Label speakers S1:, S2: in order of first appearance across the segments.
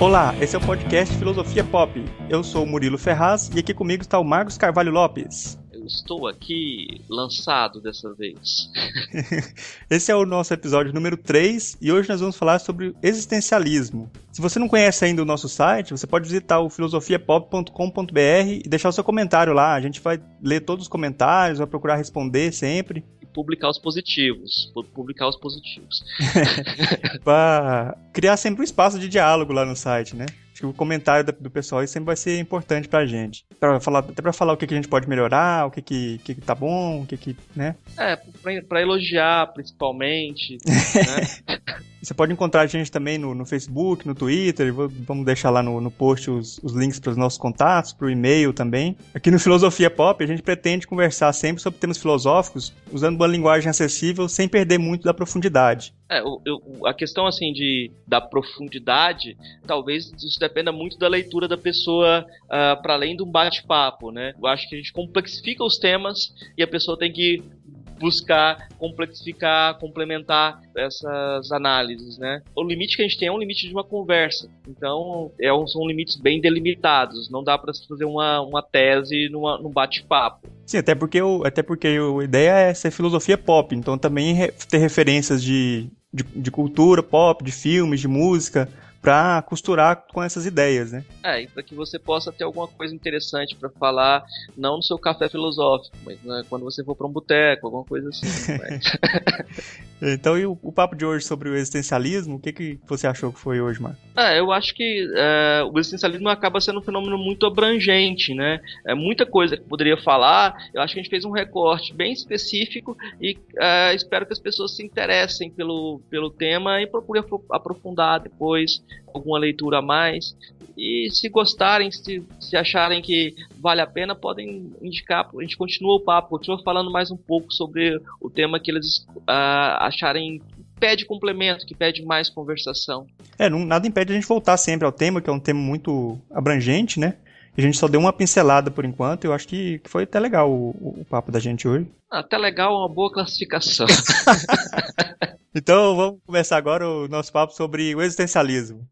S1: Olá, esse é o podcast Filosofia Pop. Eu sou o Murilo Ferraz e aqui comigo está o Marcos Carvalho Lopes.
S2: Estou aqui lançado dessa vez.
S1: esse é o nosso episódio número 3 e hoje nós vamos falar sobre existencialismo. Se você não conhece ainda o nosso site, você pode visitar o filosofiapop.com.br e deixar o seu comentário lá. A gente vai ler todos os comentários, vai procurar responder sempre
S2: publicar os positivos. Publicar os positivos.
S1: para criar sempre um espaço de diálogo lá no site, né? Acho que o comentário do pessoal sempre vai ser importante pra gente. Pra falar, até pra falar o que, que a gente pode melhorar, o que, que, que, que tá bom, o que, que. né?
S2: É, pra, pra elogiar principalmente. né?
S1: Você pode encontrar a gente também no, no Facebook, no Twitter, vamos deixar lá no, no post os, os links para os nossos contatos, para o e-mail também. Aqui no Filosofia Pop, a gente pretende conversar sempre sobre temas filosóficos, usando uma linguagem acessível, sem perder muito da profundidade.
S2: É, eu, eu, a questão assim de da profundidade, talvez isso dependa muito da leitura da pessoa uh, ah, para além de um bate-papo, né? Eu acho que a gente complexifica os temas e a pessoa tem que buscar complexificar, complementar essas análises, né? O limite que a gente tem é um limite de uma conversa. Então, é um, são limites bem delimitados. Não dá para fazer uma, uma tese numa, num bate-papo.
S1: Sim, até porque, o, até porque a ideia é ser filosofia pop. Então, também ter referências de, de, de cultura pop, de filmes, de música para costurar com essas ideias, né?
S2: É, e para que você possa ter alguma coisa interessante para falar, não no seu café filosófico, mas né, quando você for para um boteco, alguma coisa assim.
S1: então, e o, o, papo de hoje sobre o existencialismo, o que, que você achou que foi hoje, Marco?
S2: É, eu acho que é, o existencialismo acaba sendo um fenômeno muito abrangente, né? É muita coisa que poderia falar. Eu acho que a gente fez um recorte bem específico e é, espero que as pessoas se interessem pelo, pelo tema e procurem aprofundar depois alguma leitura a mais. E se gostarem, se, se acharem que vale a pena, podem indicar. A gente continua o papo, continua falando mais um pouco sobre o tema que eles uh, acharem pede complemento, que pede mais conversação.
S1: É, não, nada impede a gente voltar sempre ao tema, que é um tema muito abrangente, né? A gente só deu uma pincelada por enquanto, eu acho que foi até legal o, o papo da gente hoje.
S2: Até legal, uma boa classificação.
S1: então vamos começar agora o nosso papo sobre o existencialismo.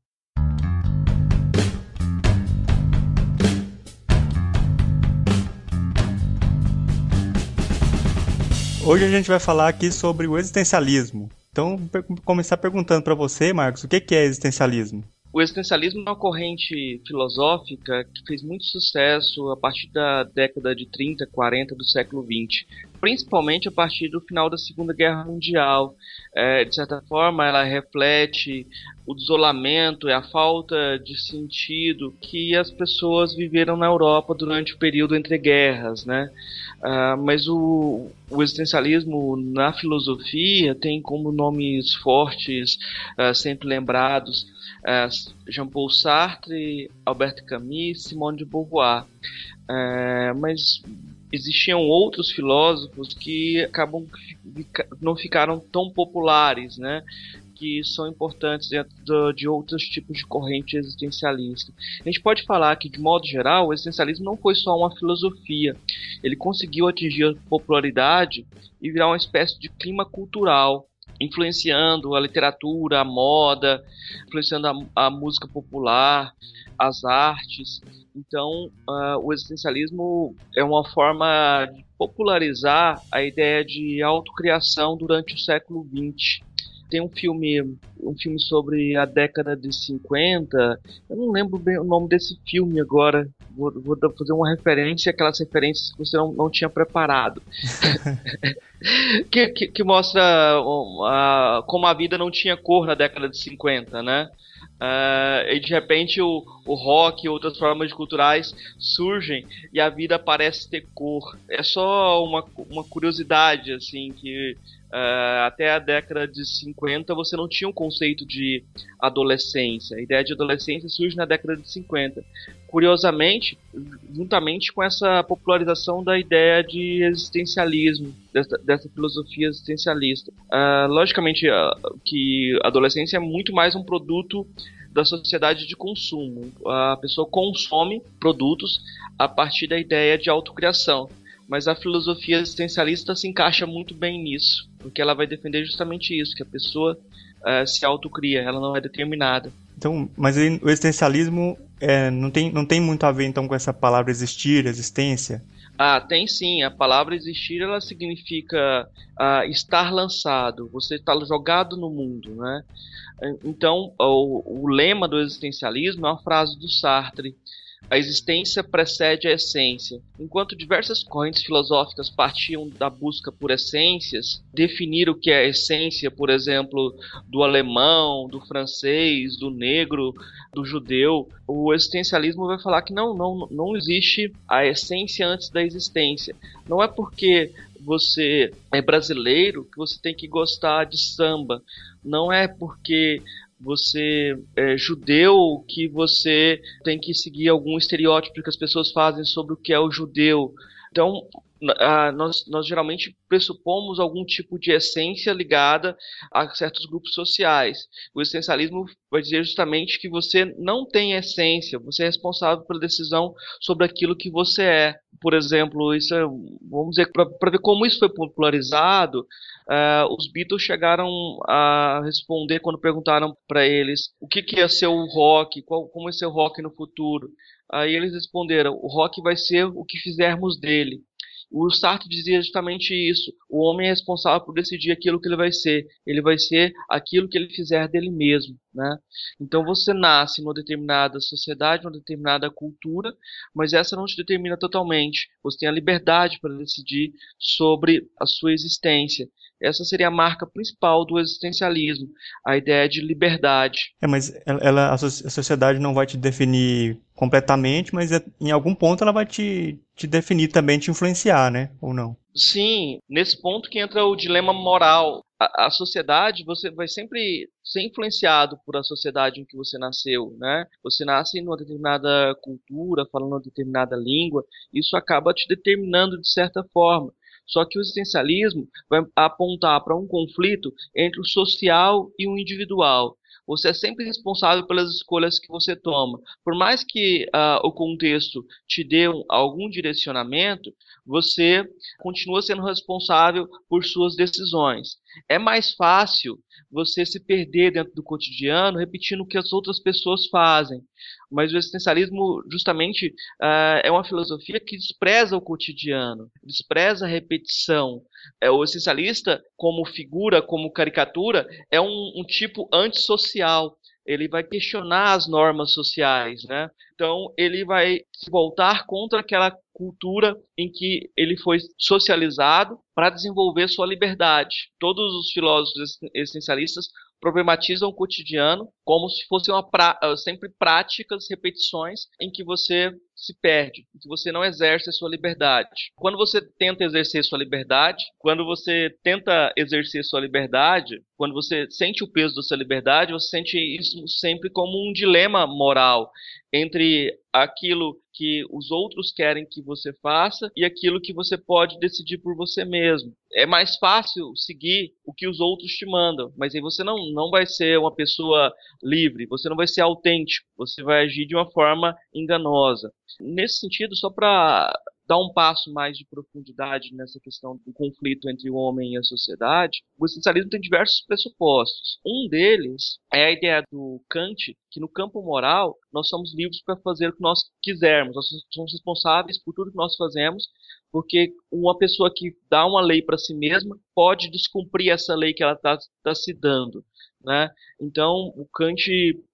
S1: Hoje a gente vai falar aqui sobre o existencialismo. Então, começar perguntando para você, Marcos, o que é existencialismo?
S2: O existencialismo é uma corrente filosófica que fez muito sucesso a partir da década de 30, 40 do século 20, principalmente a partir do final da Segunda Guerra Mundial. É, de certa forma, ela reflete o desolamento e a falta de sentido que as pessoas viveram na Europa durante o período entre guerras, né? Uh, mas o, o, existencialismo na filosofia tem como nomes fortes, uh, sempre lembrados, uh, Jean-Paul Sartre, Albert Camus, Simone de Beauvoir. mas existiam outros filósofos que acabam não ficaram tão populares, né? Que são importantes dentro de outros tipos de corrente existencialista. A gente pode falar que, de modo geral, o existencialismo não foi só uma filosofia. Ele conseguiu atingir a popularidade e virar uma espécie de clima cultural, influenciando a literatura, a moda, influenciando a, a música popular, as artes. Então, uh, o existencialismo é uma forma de popularizar a ideia de autocriação durante o século XX. Tem um filme, um filme sobre a década de 50. Eu não lembro bem o nome desse filme agora. Vou, vou fazer uma referência, aquelas referências que você não, não tinha preparado. que, que, que, mostra como a vida não tinha cor na década de 50, né? Uh, e de repente o, o rock e outras formas culturais surgem e a vida parece ter cor. É só uma, uma curiosidade, assim, que uh, até a década de 50 você não tinha um conceito de adolescência. A ideia de adolescência surge na década de 50. Curiosamente, juntamente com essa popularização da ideia de existencialismo, dessa, dessa filosofia existencialista. Uh, logicamente, uh, que a adolescência é muito mais um produto da sociedade de consumo. A pessoa consome produtos a partir da ideia de autocriação. Mas a filosofia existencialista se encaixa muito bem nisso, porque ela vai defender justamente isso, que a pessoa uh, se autocria, ela não é determinada.
S1: Então, mas o existencialismo é, não, tem, não tem muito a ver então com essa palavra existir, existência?
S2: Ah, tem sim. A palavra existir ela significa ah, estar lançado. Você está jogado no mundo, né? Então, o, o lema do existencialismo é uma frase do Sartre a existência precede a essência. Enquanto diversas correntes filosóficas partiam da busca por essências, definir o que é essência, por exemplo, do alemão, do francês, do negro, do judeu, o existencialismo vai falar que não, não, não existe a essência antes da existência. Não é porque você é brasileiro que você tem que gostar de samba. Não é porque você é judeu que você tem que seguir algum estereótipo que as pessoas fazem sobre o que é o judeu. Então, nós, nós geralmente pressupomos algum tipo de essência ligada a certos grupos sociais. O existencialismo vai dizer justamente que você não tem essência, você é responsável pela decisão sobre aquilo que você é. Por exemplo, isso é, vamos dizer, para ver como isso foi popularizado, uh, os Beatles chegaram a responder quando perguntaram para eles o que, que ia ser o rock, qual, como ia ser o rock no futuro. Aí eles responderam: o rock vai ser o que fizermos dele. O Sartre dizia justamente isso. O homem é responsável por decidir aquilo que ele vai ser. Ele vai ser aquilo que ele fizer dele mesmo. Né? Então você nasce numa determinada sociedade, numa determinada cultura, mas essa não te determina totalmente. Você tem a liberdade para decidir sobre a sua existência. Essa seria a marca principal do existencialismo, a ideia de liberdade.
S1: É, mas ela, a sociedade não vai te definir completamente, mas é, em algum ponto ela vai te, te definir também, te influenciar, né? Ou não?
S2: Sim, nesse ponto que entra o dilema moral. A, a, sociedade, você vai sempre ser influenciado por a sociedade em que você nasceu, né? Você nasce numa determinada cultura, falando uma determinada língua, isso acaba te determinando de certa forma. Só que o existencialismo vai apontar para um conflito entre o social e o individual. Você é sempre responsável pelas escolhas que você toma. Por mais que uh, o contexto te dê um, algum direcionamento, você continua sendo responsável por suas decisões. É mais fácil você se perder dentro do cotidiano repetindo o que as outras pessoas fazem. Mas o existencialismo, justamente, uh, é uma filosofia que despreza o cotidiano, despreza a repetição. É, o existencialista, como figura, como caricatura, é um, um tipo antissocial ele vai questionar as normas sociais, né? Então ele vai se voltar contra aquela cultura em que ele foi socializado para desenvolver sua liberdade. Todos os filósofos existencialistas problematizam o cotidiano como se fossem ah, sempre práticas, repetições em que você se perde, que você não exerce a sua liberdade. Quando você tenta exercer sua liberdade, quando você tenta exercer sua liberdade, quando você sente o peso da sua liberdade, você sente isso sempre como um dilema moral entre aquilo que os outros querem que você faça e aquilo que você pode decidir por você mesmo. É mais fácil seguir o que os outros te mandam, mas aí você não, não vai ser uma pessoa livre, você não vai ser autêntico, você vai agir de uma forma enganosa. Nesse sentido, só para dar um passo mais de profundidade nessa questão do conflito entre o homem e a sociedade, o existencialismo tem diversos pressupostos. Um deles é a ideia do Kant que no campo moral nós somos livres para fazer o que nós quisermos, nós somos responsáveis por tudo que nós fazemos, porque uma pessoa que dá uma lei para si mesma pode descumprir essa lei que ela está tá se dando. Né? Então, o Kant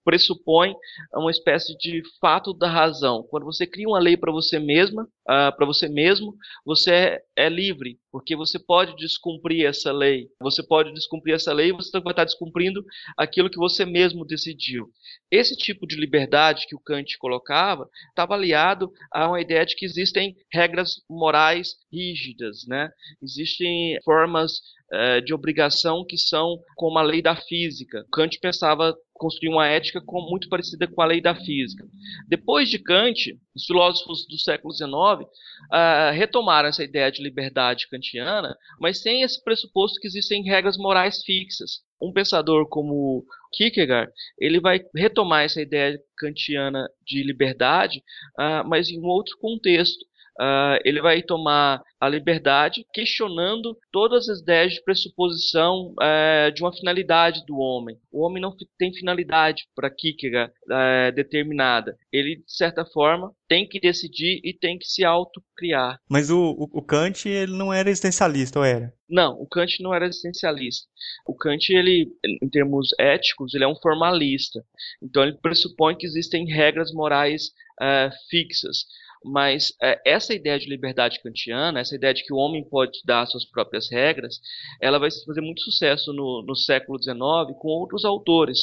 S2: pressupõe uma espécie de fato da razão. Quando você cria uma lei para você mesma, uh, para você mesmo, você é, é, livre, porque você pode descumprir essa lei. Você pode descumprir essa lei e você vai estar descumprindo aquilo que você mesmo decidiu. Esse tipo de liberdade que o Kant colocava estava aliado a uma ideia de que existem regras morais rígidas, né? Existem formas uh, de obrigação que são como a lei da física. Kant pensava construir uma ética muito parecida com a lei da física. Depois de Kant, os filósofos do século XIX uh, ah, retomaram essa ideia de liberdade kantiana, mas sem esse pressuposto que existem regras morais fixas. Um pensador como Kierkegaard, ele vai retomar essa ideia kantiana de liberdade, uh, mas em um outro contexto. Uh, ele vai tomar a liberdade questionando todas as ideias de pressuposição uh, de uma finalidade do homem. O homem não tem finalidade para Kierkegaard uh, determinada. Ele, de certa forma, tem que decidir e tem que se autocriar.
S1: Mas o, o, o Kant ele não era existencialista, ou era?
S2: Não, o Kant não era existencialista. O Kant, ele, em termos éticos, ele é um formalista. Então ele pressupõe que existem regras morais uh, fixas. Mas uh, essa ideia de liberdade kantiana, essa ideia de que o homem pode dar suas próprias regras, ela vai fazer muito sucesso no, no século XIX com outros autores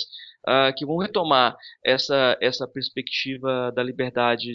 S2: uh, que vão retomar essa, essa perspectiva da liberdade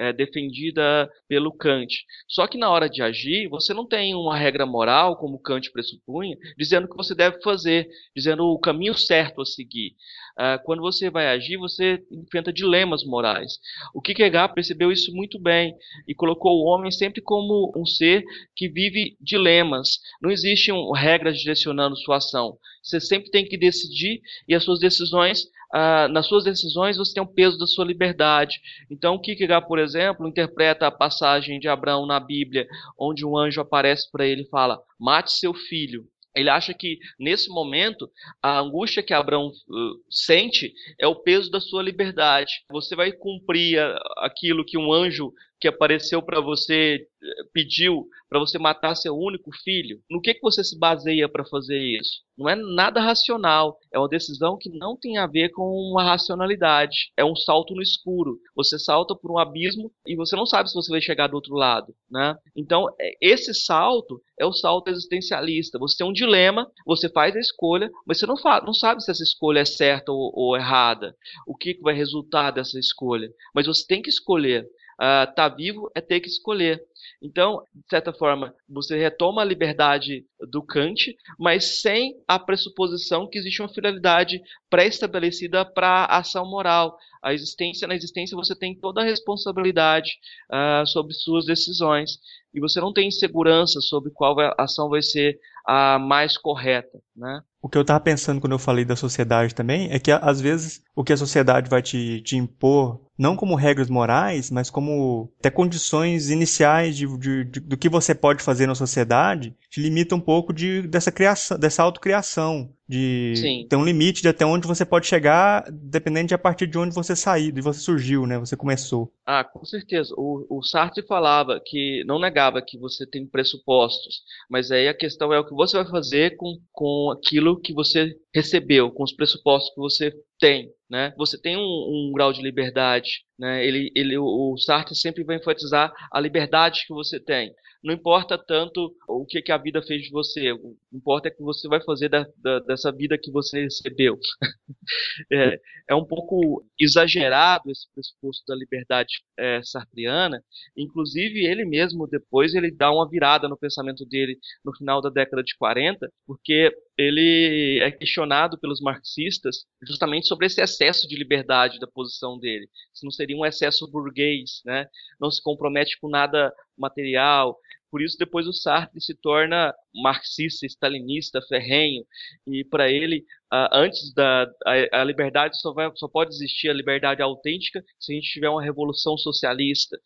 S2: uh, defendida pelo Kant. Só que na hora de agir, você não tem uma regra moral, como Kant pressupunha, dizendo o que você deve fazer, dizendo o caminho certo a seguir. Uh, quando você vai agir, você enfrenta dilemas morais. O Kierkegaard percebeu isso muito bem e colocou o homem sempre como um ser que vive dilemas. Não existem regras direcionando sua ação. Você sempre tem que decidir e as suas decisões, ah, nas suas decisões você tem o peso da sua liberdade. Então, Kierkegaard, por exemplo, interpreta a passagem de Abraão na Bíblia, onde um anjo aparece para ele e fala: mate seu filho. Ele acha que nesse momento a angústia que Abraão uh, sente é o peso da sua liberdade. Você vai cumprir aquilo que um anjo que apareceu para você pediu para você matar seu único filho, no que, que você se baseia para fazer isso? Não é nada racional, é uma decisão que não tem a ver com uma racionalidade, é um salto no escuro. Você salta por um abismo e você não sabe se você vai chegar do outro lado, né? Então, é, esse salto é o salto existencialista. Você tem um dilema, você faz a escolha, mas você não, fala, não sabe se essa escolha é certa ou, ou errada, o que, que vai resultar dessa escolha. Mas você tem que escolher estar uh, tá vivo é ter que escolher. Então, de certa forma, você retoma a liberdade do Kant, mas sem a pressuposição que existe uma finalidade pré-estabelecida para a ação moral. A existência, na existência, você tem toda a responsabilidade uh, sobre suas decisões e você não tem segurança sobre qual ação vai ser a mais correta, né?
S1: O que eu estava pensando quando eu falei da sociedade também é que às vezes o que a sociedade vai te, te impor, não como regras morais, mas como até condições iniciais de, de, de, do que você pode fazer na sociedade, te limita um pouco de, dessa criação, dessa autocriação de Sim. ter um limite de até onde você pode chegar, dependendo de a partir de onde você saiu, de você surgiu, né? Você começou.
S2: Ah, com certeza. O, o Sartre falava que não negava que você tem pressupostos, mas aí a questão é o que você vai fazer com, com aquilo que você recebeu, com os pressupostos que você tem, né? Você tem um, um grau de liberdade, né? Ele, ele, o Sartre sempre vai enfatizar a liberdade que você tem não importa tanto o que, que a vida fez de você, o que importa é que você vai fazer da, da, dessa vida que você recebeu. é, é, um pouco exagerado esse pressuposto da liberdade é, sartriana, inclusive ele mesmo depois ele dá uma virada no pensamento dele no final da década de 40, porque ele é questionado pelos marxistas justamente sobre esse excesso de liberdade da posição dele. Se não seria um excesso burguês, né? Não se compromete com nada material. Por isso, depois o Sartre se torna marxista, stalinista, ferrenho, e para ele, antes da a, a, liberdade só, vai, só pode existir a liberdade autêntica se a gente tiver uma revolução socialista.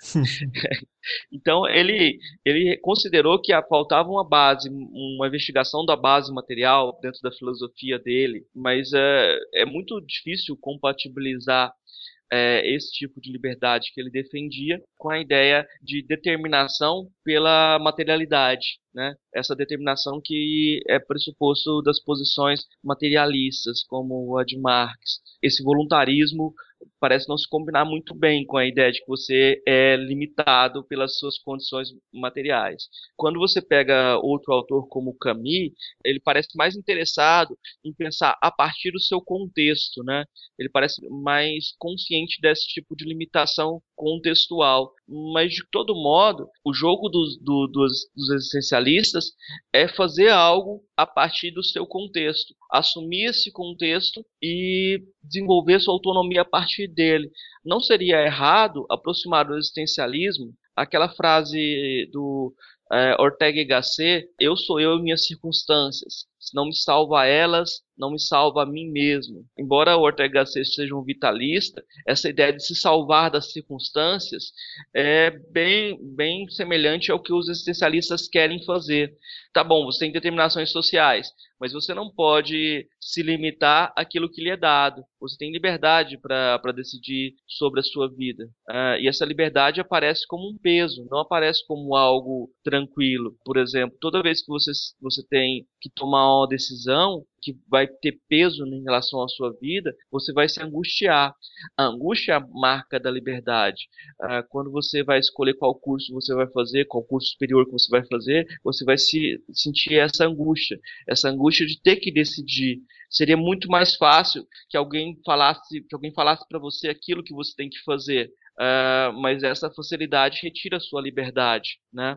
S2: então, ele, ele considerou que faltava uma base, uma investigação da base material dentro da filosofia dele, mas é, é muito difícil compatibilizar é, esse tipo de liberdade que ele defendia com a ideia de determinação pela materialidade, né? Essa determinação que é pressuposto das posições materialistas, como a de Marx. Esse voluntarismo parece não se combinar muito bem com a ideia de que você é limitado pelas suas condições materiais. Quando você pega outro autor como Camus, ele parece mais interessado em pensar a partir do seu contexto, né? Ele parece mais consciente desse tipo de limitação contextual. Mas, de todo modo, o jogo dos, do, dos, dos existencialistas é fazer algo a partir do seu contexto, assumir esse contexto e desenvolver sua autonomia a partir dele. Não seria errado aproximar do existencialismo aquela frase do é, Ortega y Gasset, eu sou eu e minhas circunstâncias. Não me salva elas, não me salva a mim mesmo. Embora o Ortega Gasset seja um vitalista, essa ideia de se salvar das circunstâncias é bem, bem semelhante ao que os existencialistas querem fazer. Tá bom, você tem determinações sociais, mas você não pode se limitar àquilo que lhe é dado. Você tem liberdade para decidir sobre a sua vida. Uh, e essa liberdade aparece como um peso, não aparece como algo tranquilo. Por exemplo, toda vez que você, você tem que tomar uma decisão, que vai ter peso em relação à sua vida, você vai se angustiar. A angústia é a marca da liberdade. Ah, quando você vai escolher qual curso você vai fazer, qual curso superior que você vai fazer, você vai se sentir essa angústia, essa angústia de ter que decidir. Seria muito mais fácil que alguém falasse, que alguém falasse para você aquilo que você tem que fazer. Uh, mas essa facilidade retira a sua liberdade, né?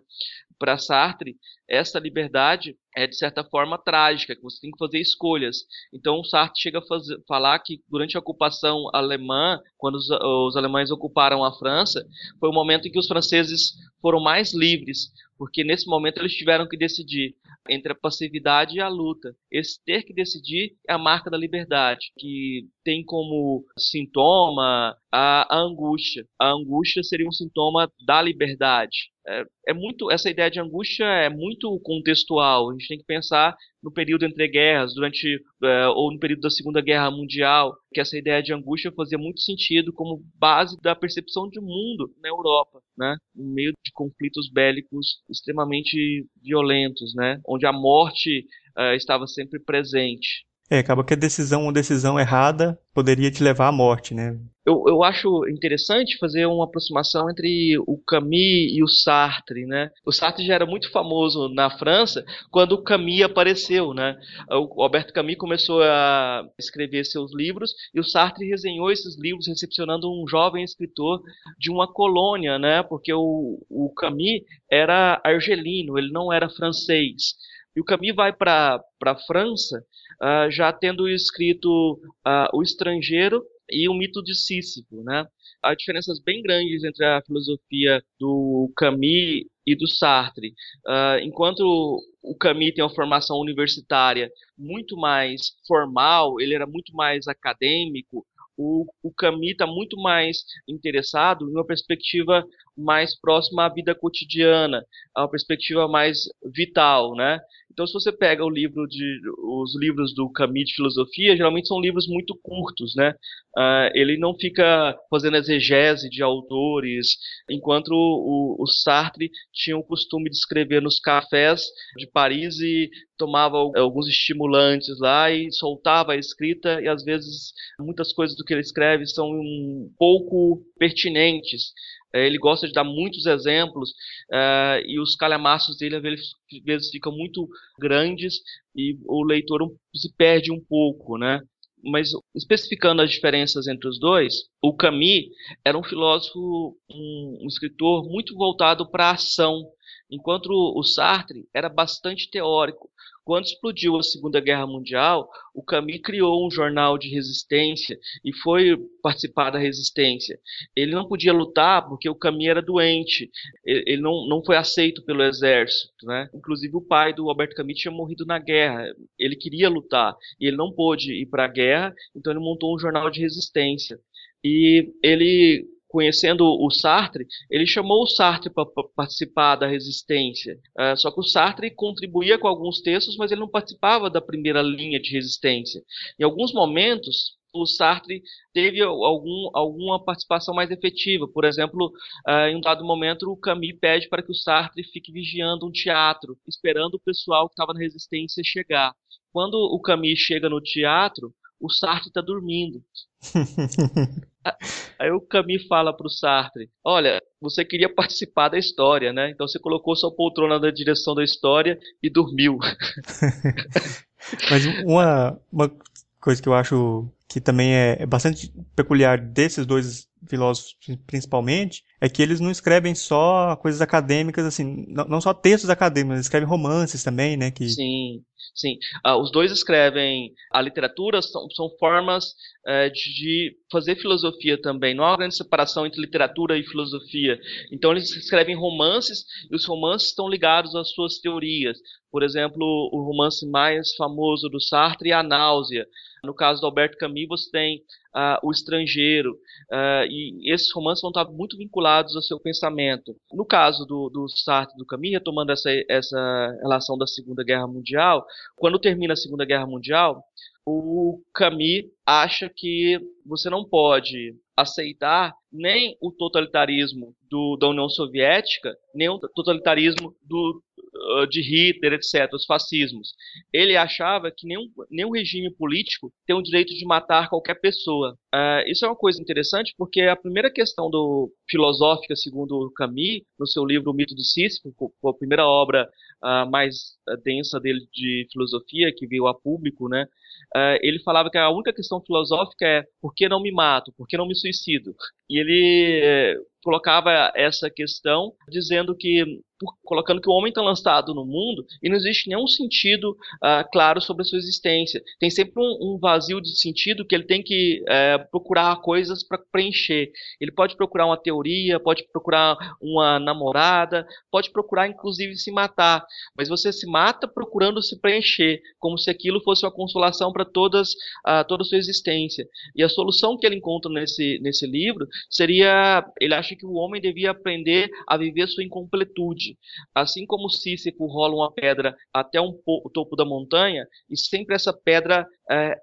S2: Para Sartre, essa liberdade é de certa forma trágica, que você tem que fazer escolhas. Então Sartre chega a fazer, falar que durante a ocupação alemã, quando os, os alemães ocuparam a França, foi o momento em que os franceses foram mais livres, porque nesse momento eles tiveram que decidir entre a passividade e a luta. Esse ter que decidir é a marca da liberdade, que tem como sintoma a, a angústia. A angústia seria um sintoma da liberdade. É, é, muito essa ideia de angústia é muito contextual. A gente tem que pensar no período entre guerras, durante é, ou no período da Segunda Guerra Mundial, que essa ideia de angústia fazia muito sentido como base da percepção de mundo na Europa, né? No meio de conflitos bélicos extremamente violentos, né? Onde a morte uh, estava sempre presente.
S1: É, acaba que a decisão, uma decisão errada poderia te levar à morte, né?
S2: Eu, eu acho interessante fazer uma aproximação entre o Camus e o Sartre, né? O Sartre já era muito famoso na França quando o Camus apareceu, né? O Alberto Camus começou a escrever seus livros e o Sartre resenhou esses livros recepcionando um jovem escritor de uma colônia, né? Porque o, o Camus era argelino, ele não era francês. E o Camus vai para a França uh, já tendo escrito uh, O Estrangeiro e o Mito de Sísifo. Né? Há diferenças bem grandes entre a filosofia do Camus e do Sartre. Uh, enquanto o Camus tem uma formação universitária muito mais formal, ele era muito mais acadêmico, o, o Camus está muito mais interessado em uma perspectiva mais próxima à vida cotidiana, a uma perspectiva mais vital, né? Então, se você pega o livro de, os livros do Camus de filosofia, geralmente são livros muito curtos, né? Uh, ele não fica fazendo exegese de autores, enquanto o, o, Sartre tinha o costume de escrever nos cafés de Paris e tomava alguns estimulantes lá e soltava a escrita e às vezes muitas coisas do que ele escreve são um pouco pertinentes ele gosta de dar muitos exemplos uh, e os calhamaços dele às vezes ficam muito grandes e o leitor se perde um pouco, né? Mas especificando as diferenças entre os dois, o Camus era um filósofo, um, um escritor muito voltado para a ação, enquanto o Sartre era bastante teórico. Quando explodiu a Segunda Guerra Mundial, o Camus criou um jornal de resistência e foi participar da resistência. Ele não podia lutar porque o Camus era doente, ele não, não foi aceito pelo exército. Né? Inclusive, o pai do Alberto Camus tinha morrido na guerra. Ele queria lutar e ele não pôde ir para a guerra, então ele montou um jornal de resistência. E ele conhecendo o Sartre, ele chamou o Sartre para participar da resistência. Uh, só que o Sartre contribuía com alguns textos, mas ele não participava da primeira linha de resistência. Em alguns momentos, o Sartre teve algum, alguma participação mais efetiva. Por exemplo, uh, em um dado momento, o Camus pede para que o Sartre fique vigiando um teatro, esperando o pessoal que estava na resistência chegar. Quando o Camus chega no teatro, o Sartre está dormindo. Aí o Camus fala pro Sartre: Olha, você queria participar da história, né? Então você colocou sua poltrona na direção da história e dormiu.
S1: Mas uma, uma coisa que eu acho que também é, é bastante peculiar desses dois filósofos principalmente, é que eles não escrevem só coisas acadêmicas, assim, não, só textos acadêmicos, eles escrevem romances também, né? Que...
S2: Sim, sim. Uh, os dois escrevem a literatura, são, são formas uh, de fazer filosofia também. Não há uma grande separação entre literatura e filosofia. Então eles escrevem romances e os romances estão ligados às suas teorias. Por exemplo, o romance mais famoso do Sartre é A Náusea. No caso do Alberto Camus, você tem uh, O Estrangeiro. Uh, e esses romances vão estar muito vinculados ao seu pensamento. No caso do, do Sartre e do Camus, retomando essa, essa relação da Segunda Guerra Mundial, quando termina a Segunda Guerra Mundial, o Camus acha que você não pode aceitar nem o totalitarismo do, da União Soviética, nem o totalitarismo do, uh, de Hitler, etc., os fascismos. Ele achava que nenhum, nenhum regime político tem o direito de matar qualquer pessoa. Uh, isso é uma coisa interessante porque a primeira questão do filosófica, segundo Camus, no seu livro O Mito de Sísifo, a primeira obra uh, mais densa dele de filosofia que veio a público, né? Uh, ele falava que a única questão filosófica é por que não me mato, por que não me suicido? E ele eh, colocava essa questão dizendo que por, colocando que o homem está lançado no mundo e não existe nenhum sentido uh, claro sobre a sua existência. Tem sempre um, um vazio de sentido que ele tem que uh, procurar coisas para preencher. Ele pode procurar uma teoria, pode procurar uma namorada, pode procurar inclusive se matar. Mas você se mata procurando se preencher, como se aquilo fosse uma consolação para todas uh, toda a sua existência. E a solução que ele encontra nesse, nesse livro seria, ele acha que o homem devia aprender a viver sua incompletude. Assim como Sísifo rola uma pedra até um o topo da montanha, e sempre essa pedra é,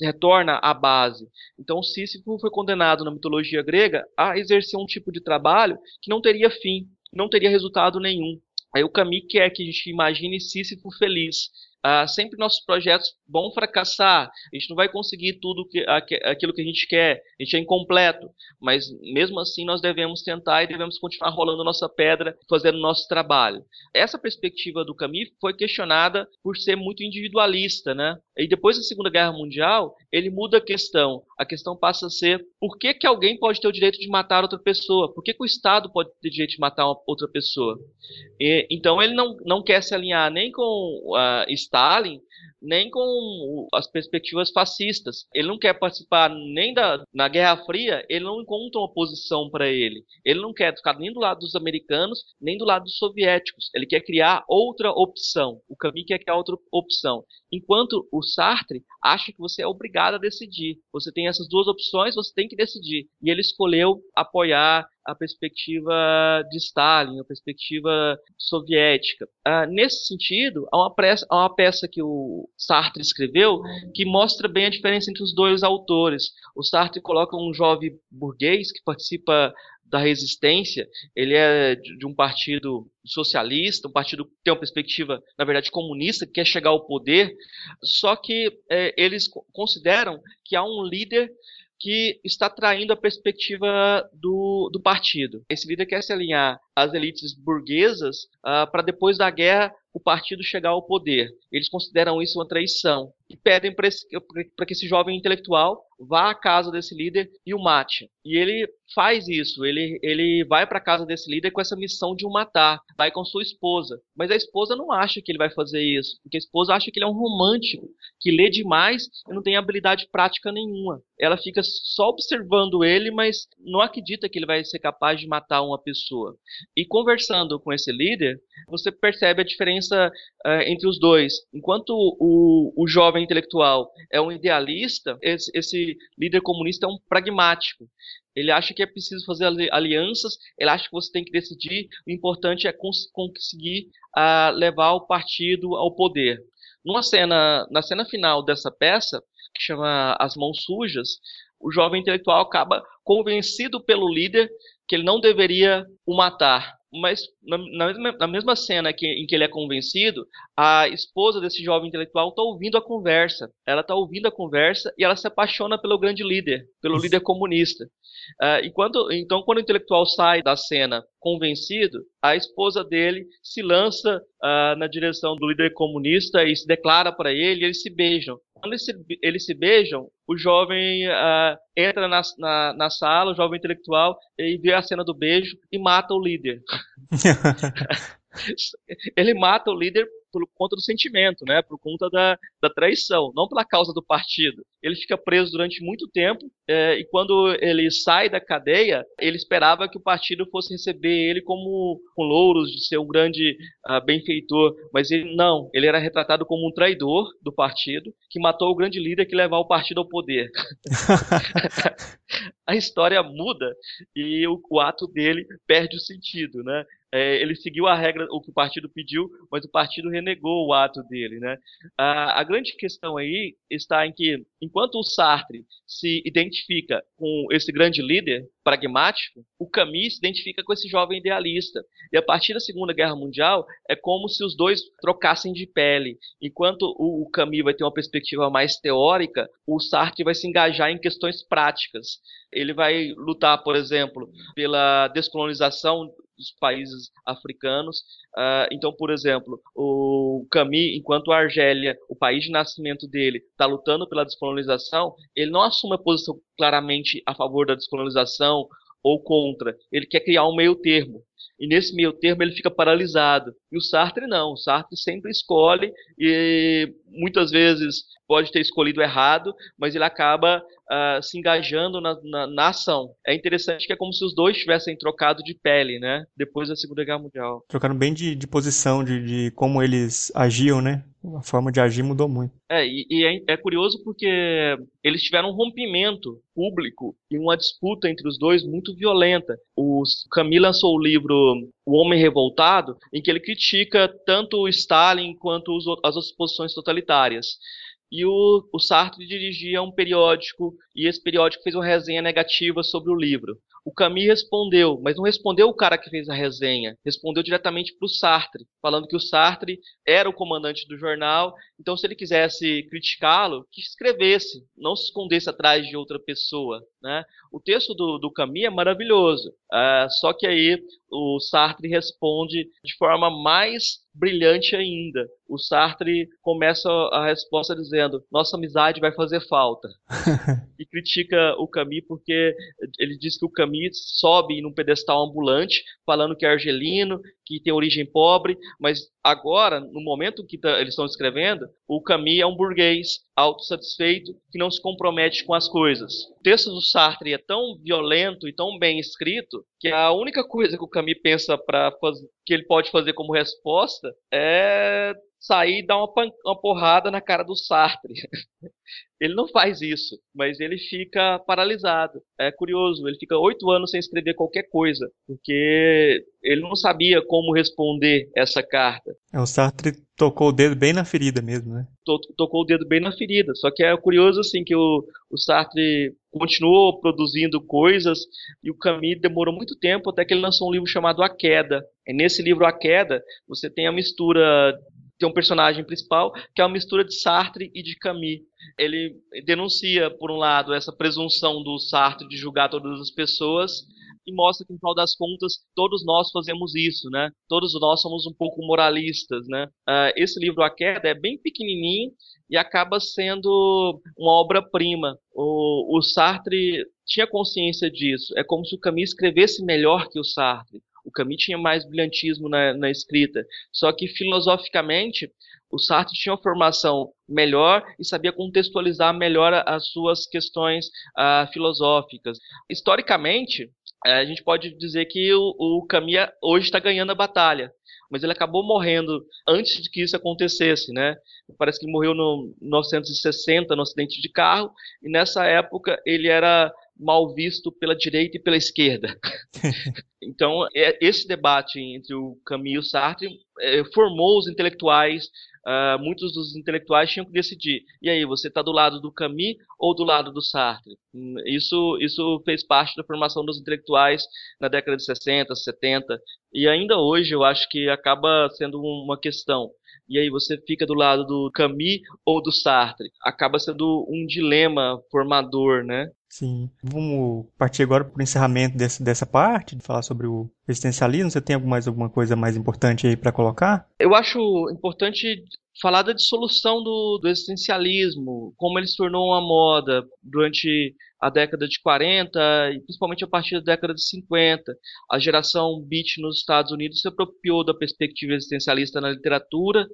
S2: retorna à base. Então Sísifo foi condenado na mitologia grega a exercer um tipo de trabalho que não teria fim, não teria resultado nenhum. Aí o Camus quer que a gente imagine Sísifo feliz, Uh, sempre nossos projetos vão fracassar, a gente não vai conseguir tudo que, aquilo que a gente quer, a gente é incompleto, mas mesmo assim nós devemos tentar e devemos continuar rolando nossa pedra, fazendo nosso trabalho. Essa perspectiva do Camus foi questionada por ser muito individualista, né? E depois da Segunda Guerra Mundial, ele muda a questão. A questão passa a ser por que, que alguém pode ter o direito de matar outra pessoa? Por que, que o Estado pode ter o direito de matar outra pessoa? E, então ele não, não quer se alinhar nem com uh, Stalin, nem com as perspectivas fascistas. Ele não quer participar nem da na Guerra Fria, ele não encontra uma posição para ele. Ele não quer ficar nem do lado dos americanos, nem do lado dos soviéticos. Ele quer criar outra opção. O Camus quer criar outra opção. Enquanto o Sartre acha que você é obrigado a decidir. Você tem essas duas opções, você tem que decidir. E ele escolheu apoiar a perspectiva de Stalin, a perspectiva soviética. Ah, nesse sentido, há uma, peça, há uma peça que o Sartre escreveu que mostra bem a diferença entre os dois autores. O Sartre coloca um jovem burguês que participa da resistência, ele é de um partido socialista, um partido que tem uma perspectiva, na verdade, comunista, que quer chegar ao poder, só que é, eles consideram que há um líder que está traindo a perspectiva do, do partido. Esse líder quer se alinhar às elites burguesas uh, para depois da guerra o partido chegar ao poder. Eles consideram isso uma traição e pedem para que esse jovem intelectual vá à casa desse líder e o mate. E ele faz isso, ele, ele vai para a casa desse líder com essa missão de o matar, vai com sua esposa. Mas a esposa não acha que ele vai fazer isso, porque a esposa acha que ele é um romântico, que lê demais e não tem habilidade prática nenhuma. Ela fica só observando ele, mas não acredita que ele vai ser capaz de matar uma pessoa. E conversando com esse líder, você percebe a diferença uh, entre os dois. Enquanto o, o jovem intelectual é um idealista, esse, esse líder comunista é um pragmático. Ele acha que é preciso fazer alianças, ele acha que você tem que decidir, o importante é cons conseguir uh, levar o partido ao poder. Numa cena, na cena final dessa peça, que chama As Mãos Sujas, o jovem intelectual acaba convencido pelo líder que ele não deveria o matar mas na, na, na mesma cena que, em que ele é convencido, a esposa desse jovem intelectual está ouvindo a conversa. Ela está ouvindo a conversa e ela se apaixona pelo grande líder, pelo Isso. líder comunista. Uh, então, quando o intelectual sai da cena convencido, a esposa dele se lança uh, na direção do líder comunista e se declara para ele, e eles se beijam. Quando eles se, eles se beijam, o jovem uh, entra na, na, na, sala, o jovem intelectual, e vê a cena do beijo e mata o líder. ele mata o líder por conta do sentimento, né? Por conta da, da traição, não pela causa do partido. Ele fica preso durante muito tempo é, e quando ele sai da cadeia, ele esperava que o partido fosse receber ele como com louros de ser um grande uh, benfeitor, mas ele não. Ele era retratado como um traidor do partido que matou o grande líder que levava o partido ao poder. a história muda e o, o ato dele perde o sentido, né? É, ele seguiu a regra, o que o partido pediu, mas o partido renegou o ato dele, né? A, a, grande questão aí está em que, enquanto o Sartre se identifica com esse grande líder pragmático, o Camus se identifica com esse jovem idealista. E a partir da Segunda Guerra Mundial, é como se os dois trocassem de pele. Enquanto o, o Camus vai ter uma perspectiva mais teórica, o Sartre vai se engajar em questões práticas. Ele vai lutar, por exemplo, pela descolonização dos países africanos. Uh, então, por exemplo, o Camus, enquanto a Argélia, o país de nascimento dele, está lutando pela descolonização, ele não assume a posição claramente a favor da descolonização ou contra. Ele quer criar um meio termo. E nesse meio termo ele fica paralisado. E o Sartre não. O Sartre sempre escolhe e muitas vezes pode ter escolhido errado, mas ele acaba uh, se engajando na, na, na, ação. É interessante que é como se os dois tivessem trocado de pele, né? Depois da Segunda Guerra Mundial.
S1: Trocaram bem de, de posição, de, de como eles agiam, né? A forma de agir mudou muito.
S2: É, e, e é, é, curioso porque eles tiveram um rompimento público e uma disputa entre os dois muito violenta. O Camille lançou o livro O Homem Revoltado, em que ele critica tanto o Stalin quanto os, as outras posições totalitárias e o, o Sartre dirigia um periódico e esse periódico fez uma resenha negativa sobre o livro. O Camus respondeu, mas não respondeu o cara que fez a resenha, respondeu diretamente para o Sartre, falando que o Sartre era o comandante do jornal, então se ele quisesse criticá-lo, que escrevesse, não se escondesse atrás de outra pessoa. Né? O texto do, do Camus é maravilhoso, uh, só que aí o Sartre responde de forma mais brilhante ainda. O Sartre começa a resposta dizendo: Nossa amizade vai fazer falta. e critica o Camus porque ele diz que o Camus sobe num pedestal ambulante, falando que é argelino, que tem origem pobre, mas agora, no momento que tá, eles estão escrevendo, o Camus é um burguês autossatisfeito que não se compromete com as coisas. O texto do Sartre é tão violento e tão bem escrito que a única coisa que o Camus pensa para que ele pode fazer como resposta é sair e dar uma, uma porrada na cara do Sartre. ele não faz isso, mas ele fica paralisado. É curioso, ele fica oito anos sem escrever qualquer coisa, porque ele não sabia como responder essa carta.
S1: É, o Sartre tocou o dedo bem na ferida mesmo, né?
S2: Tocou o dedo bem na ferida. Só que é curioso assim que o, o Sartre continuou produzindo coisas e o Camus demorou muito tempo até que ele lançou um livro chamado A Queda. E nesse livro A Queda, você tem a mistura tem um personagem principal que é uma mistura de Sartre e de Camus. Ele denuncia, por um lado, essa presunção do Sartre de julgar todas as pessoas e mostra que, no final das contas, todos nós fazemos isso, né? Todos nós somos um pouco moralistas, né? Uh, esse livro, A Queda, é bem pequenininho e acaba sendo uma obra-prima. O, o Sartre tinha consciência disso. É como se o Camus escrevesse melhor que o Sartre. O Camus tinha mais brilhantismo na, na escrita. Só que filosoficamente, o Sartre tinha uma formação melhor e sabia contextualizar melhor as suas questões uh, filosóficas. Historicamente, uh, a gente pode dizer que o, o Camus hoje está ganhando a batalha, mas ele acabou morrendo antes de que isso acontecesse, né? Parece que ele morreu no 1960 no acidente de carro e nessa época ele era mal visto pela direita e pela esquerda. então, é, esse debate entre o Camus e o Sartre é, formou os intelectuais. Uh, muitos dos intelectuais tinham que decidir. E aí, você está do lado do Camus ou do lado do Sartre? Hum, isso, isso fez parte da formação dos intelectuais na década de 60, 70. E ainda hoje eu acho que acaba sendo uma questão e aí você fica do lado do Camus ou do Sartre. Acaba sendo um dilema formador, né?
S1: Sim. Vamos partir agora para o encerramento desse, dessa parte, de falar sobre o existencialismo. Você tem mais alguma coisa mais importante aí para colocar?
S2: Eu acho importante falar da dissolução do, do existencialismo, como ele se tornou uma moda durante a década de 40 e principalmente a partir da década de 50. A geração beat nos Estados Unidos se apropriou da perspectiva existencialista na literatura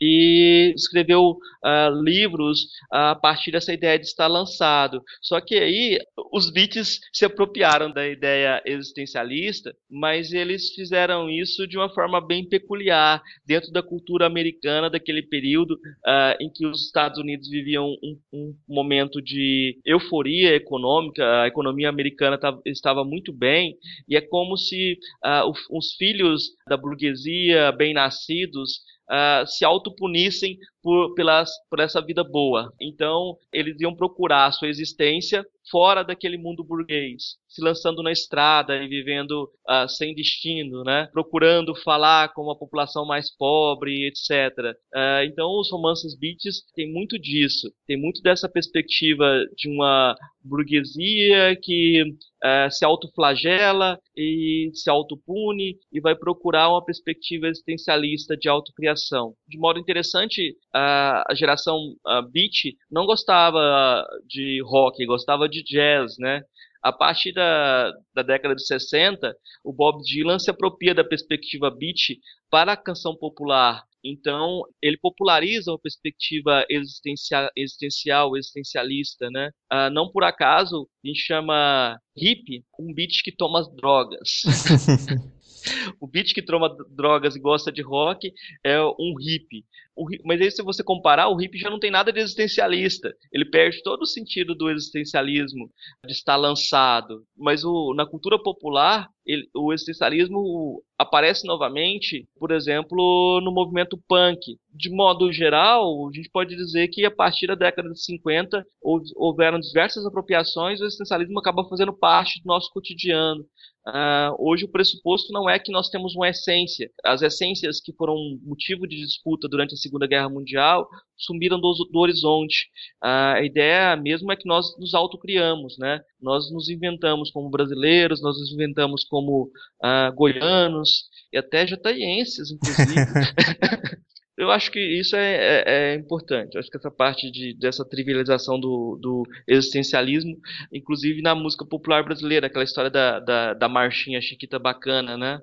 S2: e escreveu uh, livros a partir dessa ideia de estar lançado. Só que aí os beats se apropriaram da ideia existencialista, mas eles fizeram isso de uma forma bem peculiar dentro da cultura americana daquele período uh, em que os Estados Unidos viviam um, um momento de euforia econômica, a economia americana estava muito bem, e é como se uh, os filhos da burguesia, bem-nascidos, uh, se autopunissem por, pelas, por essa vida boa. Então, eles iam procurar a sua existência fora daquele mundo burguês, se lançando na estrada e vivendo uh, sem destino, né? procurando falar com a população mais pobre, etc. Uh, ah, então, os romances beats têm muito disso, tem muito dessa perspectiva de uma burguesia que uh, se autoflagela e se autopune e vai procurar uma perspectiva existencialista de autocriação. De modo interessante, a geração beat não gostava de rock, gostava de jazz, né? A partir da, da década de 60, o Bob Dylan se apropria da perspectiva beat para a canção popular. Então, ele populariza uma perspectiva existencial, existencial existencialista, né? Ah, não por acaso, a gente chama hip um beat que toma drogas. o beat que toma drogas e gosta de rock é um hippie. Mas aí, se você comparar, o hippie já não tem nada de existencialista. Ele perde todo o sentido do existencialismo, de estar lançado. Mas o, na cultura popular, ele, o existencialismo aparece novamente, por exemplo, no movimento punk. De modo geral, a gente pode dizer que a partir da década de 50 houveram diversas apropriações, o existencialismo acaba fazendo parte do nosso cotidiano. Uh, hoje o pressuposto não é que nós temos uma essência. As essências que foram motivo de disputa durante a Segunda Guerra Mundial sumiram do, do horizonte. A ideia mesmo é que nós nos autocriamos, né? Nós nos inventamos como brasileiros, nós nos inventamos como uh, goianos e até jataienses, inclusive. eu acho que isso é, é, é, importante. Eu acho que essa parte de, dessa trivialização do, do, existencialismo, inclusive na música popular brasileira, aquela história da, da, da marchinha chiquita bacana, né?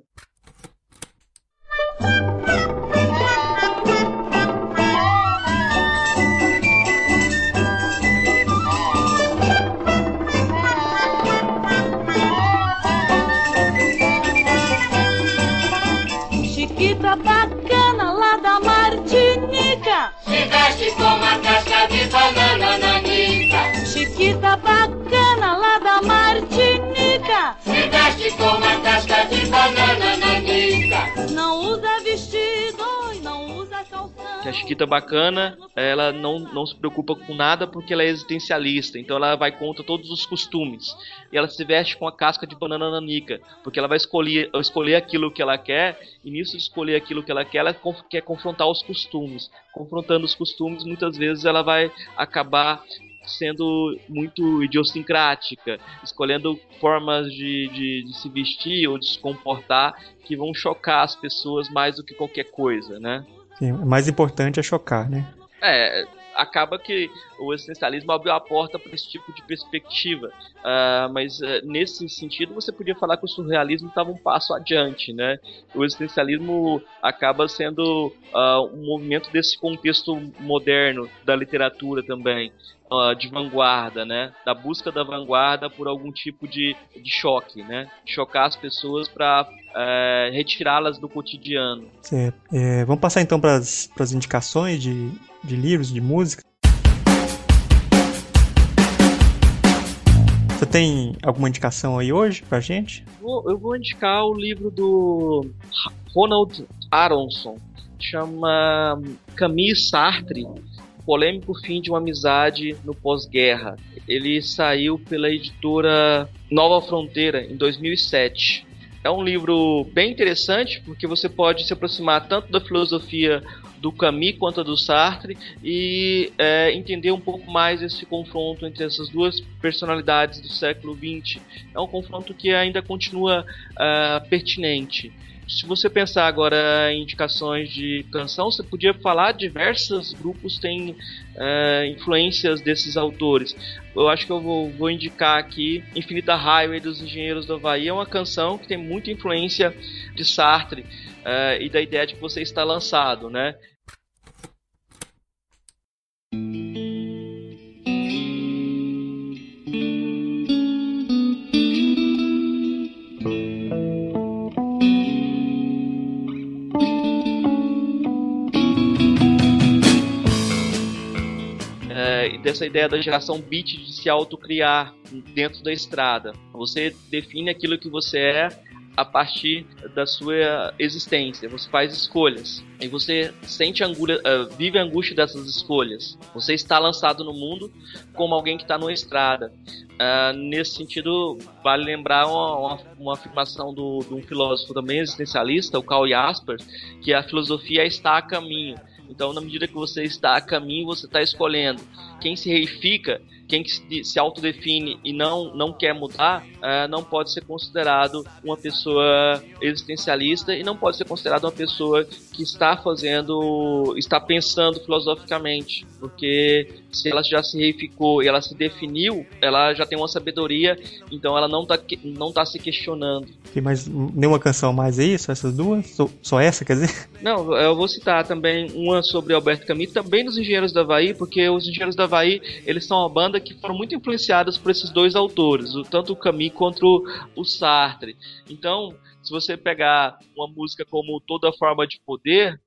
S2: Que a Chiquita bacana, ela não, não se preocupa com nada porque ela é existencialista, então ela vai contra todos os costumes. E ela se veste com a casca de banana nanica, porque ela vai escolher, escolher aquilo que ela quer, e nisso de escolher aquilo que ela quer, ela quer confrontar os costumes. Confrontando os costumes, muitas vezes ela vai acabar sendo muito idiosincrática, escolhendo formas de, de, de, se vestir ou de se comportar que vão chocar as pessoas mais do que qualquer coisa, né?
S1: Sim, mais importante é chocar, né?
S2: É, acaba que o existencialismo abriu a porta para esse tipo de perspectiva. Uh, mas uh, nesse sentido, você podia falar que o surrealismo estava um passo adiante, né? O existencialismo acaba sendo uh, um movimento desse contexto moderno da literatura também. De vanguarda, né? Da busca da vanguarda por algum tipo de, de choque, né? Chocar as pessoas para é, retirá-las do cotidiano.
S1: Certo. É, vamos passar então para as indicações de, de livros, de música. Você tem alguma indicação aí hoje pra gente?
S2: Eu vou indicar o livro do Ronald Aronson, chama Camille Sartre, polêmico fim de uma amizade no pós-guerra. Ele saiu pela editora Nova Fronteira em 2007. É um livro bem interessante porque você pode se aproximar tanto da filosofia do Camus quanto a do Sartre e é, entender um pouco mais esse confronto entre essas duas personalidades do século XX. É um confronto que ainda continua uh, pertinente. Se você pensar agora em indicações de canção, você podia falar diversos grupos têm é, influências desses autores. Eu acho que eu vou, vou, indicar aqui Infinita Highway dos Engenheiros do Havaí. É uma canção que tem muita influência de Sartre é, e da ideia de que você está lançado, né? Dessa ideia da geração bit de se autocriar dentro da estrada. Você define aquilo que você é a partir da sua existência. Você faz escolhas e você sente angústia, uh, vive a angústia dessas escolhas. Você está lançado no mundo como alguém que está numa estrada. Uh, nesse sentido, vale lembrar uma, uma, uma afirmação do, de um filósofo também existencialista, o Karl Jasper, que a filosofia está a caminho. Então, na medida que você está a caminho, você está escolhendo. Quem se reifica quem se autodefine e não, não quer mudar, uh, não pode ser considerado uma pessoa existencialista e não pode ser considerado uma pessoa que está fazendo, está pensando filosoficamente, porque se ela já se reificou e ela se definiu, ela já tem uma sabedoria, então ela não está não tá se questionando.
S1: Tem mais nenhuma canção mais aí? Só essas duas? Só, só essa, quer dizer?
S2: Não, eu vou citar também uma sobre Alberto Camus, também dos Engenheiros da Havaí, porque os Engenheiros da Havaí, eles são uma banda que foram muito influenciadas por esses dois autores, tanto o Camus quanto o Sartre. Então, se você pegar uma música como Toda Forma de Poder,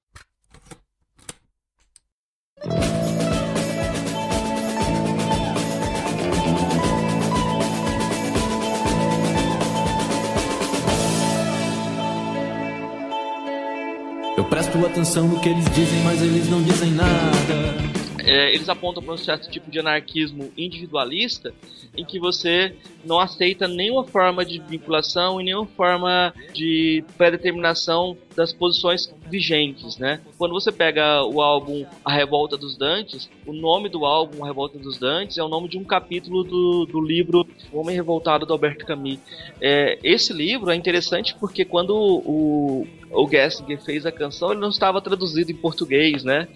S3: Eu presto atenção no que eles dizem, mas eles não dizem nada
S2: é, eles apontam para um certo tipo de anarquismo individualista em que você não aceita nenhuma forma de vinculação e nenhuma forma de predeterminação das posições vigentes, né? Quando você pega o álbum A Revolta dos Dantes, o nome do álbum A Revolta dos Dantes é o nome de um capítulo do, do livro O Homem Revoltado do Alberto Camus. É, esse livro é interessante porque quando o, o Gessinger fez a canção, ele não estava traduzido em português, né?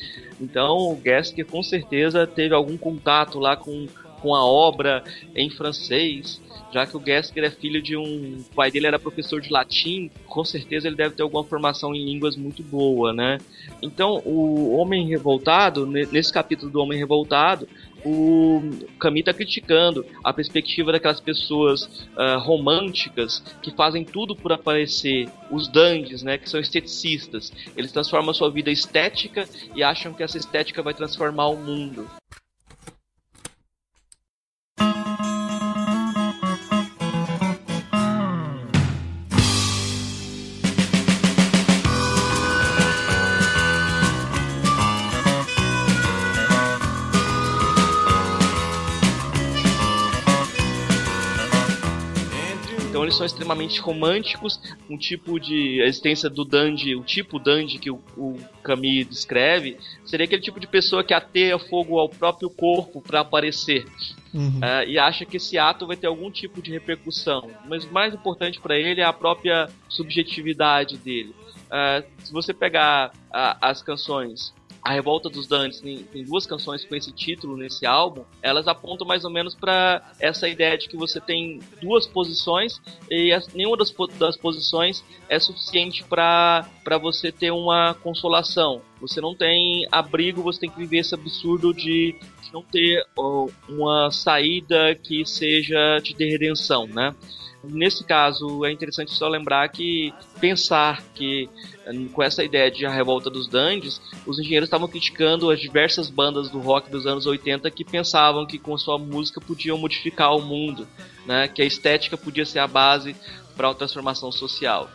S2: Então o Gessinger com certeza teve algum contato lá com, com a obra em francês já que o Gesker é filho de um. O pai dele era professor de latim, com certeza ele deve ter alguma formação em línguas muito boa, né? Então, o Homem Revoltado, nesse capítulo do Homem Revoltado, o Camus está criticando a perspectiva daquelas pessoas uh, românticas que fazem tudo por aparecer, os dandies, né, que são esteticistas. Eles transformam a sua vida estética e acham que essa estética vai transformar o mundo. Eles são extremamente românticos, um tipo de a existência do dandy, o tipo dandy que o, o Camille descreve, seria aquele tipo de pessoa que ateia fogo ao próprio corpo para aparecer. Uhum. Uh, e acha que esse ato vai ter algum tipo de repercussão. Mas o mais importante para ele é a própria subjetividade dele. Uh, se você pegar uh, as canções a Revolta dos Dantes tem, duas canções com esse título nesse álbum, elas apontam mais ou menos para essa ideia de que você tem duas posições e nenhuma das, das posições é suficiente para você ter uma consolação. Você não tem abrigo, você tem que viver esse absurdo de não ter oh, uma saída que seja de redenção, né? Nesse caso, é interessante só lembrar que pensar que com essa ideia de a revolta dos dandies, os engenheiros estavam criticando as diversas bandas do rock dos anos 80 que pensavam que com sua música podiam modificar o mundo, né? que a estética podia ser a base para a transformação social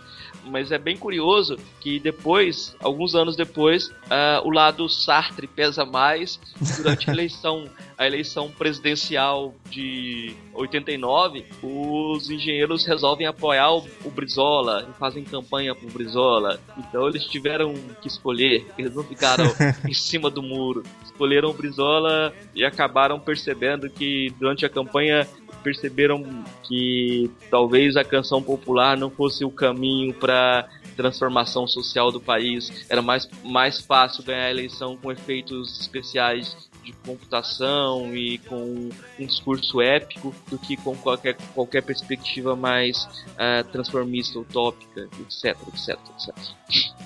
S2: mas é bem curioso que depois, alguns anos depois, uh, o lado Sartre pesa mais durante a eleição, a eleição presidencial de 89, os engenheiros resolvem apoiar o, o Brizola e fazem campanha pro Brizola. Então eles tiveram que escolher, eles não ficaram em cima do muro. Escolheram o Brizola e acabaram percebendo que durante a campanha perceberam que talvez a canção popular não fosse o caminho para transformação social do país. Era mais, mais fácil ganhar a eleição com efeitos especiais de computação e com um discurso épico do que com qualquer, qualquer perspectiva mais uh, transformista, utópica, etc, etc, etc.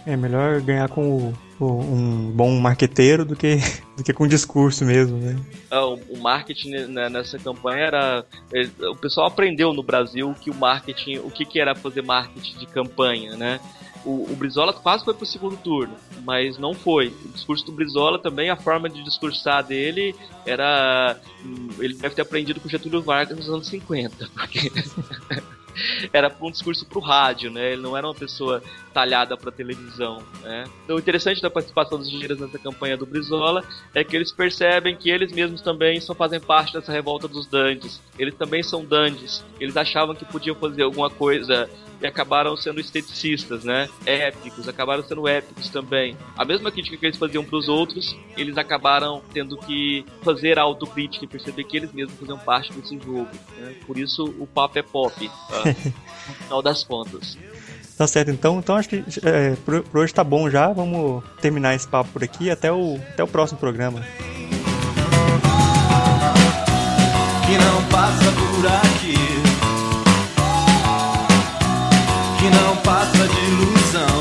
S1: É melhor ganhar com o, um bom marqueteiro do que, do que com discurso mesmo, né?
S2: Ah, o, o marketing nessa campanha era... O pessoal aprendeu no Brasil que o marketing... O que, que era fazer marketing de campanha, né? O, o Brizola quase foi pro segundo turno, mas não foi. O discurso do Brizola também, a forma de discursar dele era. Hum, ele deve ter aprendido com Getúlio Vargas nos anos 50, porque. era um discurso pro rádio, né? Ele não era uma pessoa talhada para televisão, né? Então, o interessante da participação dos engenheiros nessa campanha do Brizola é que eles percebem que eles mesmos também só fazem parte dessa revolta dos dandes. Eles também são dandes. Eles achavam que podiam fazer alguma coisa e acabaram sendo esteticistas, né? Épicos, acabaram sendo épicos também. A mesma crítica que eles faziam para os outros, eles acabaram tendo que fazer autocrítica e perceber que eles mesmos faziam parte desse jogo. Né? Por isso o papo é pop, tá? no final das contas.
S1: Tá certo, então, então acho que é, por, por, hoje tá bom já. Vamos terminar esse papo por aqui até o, até o próximo programa. Que não passa por aqui que não passa de ilusão.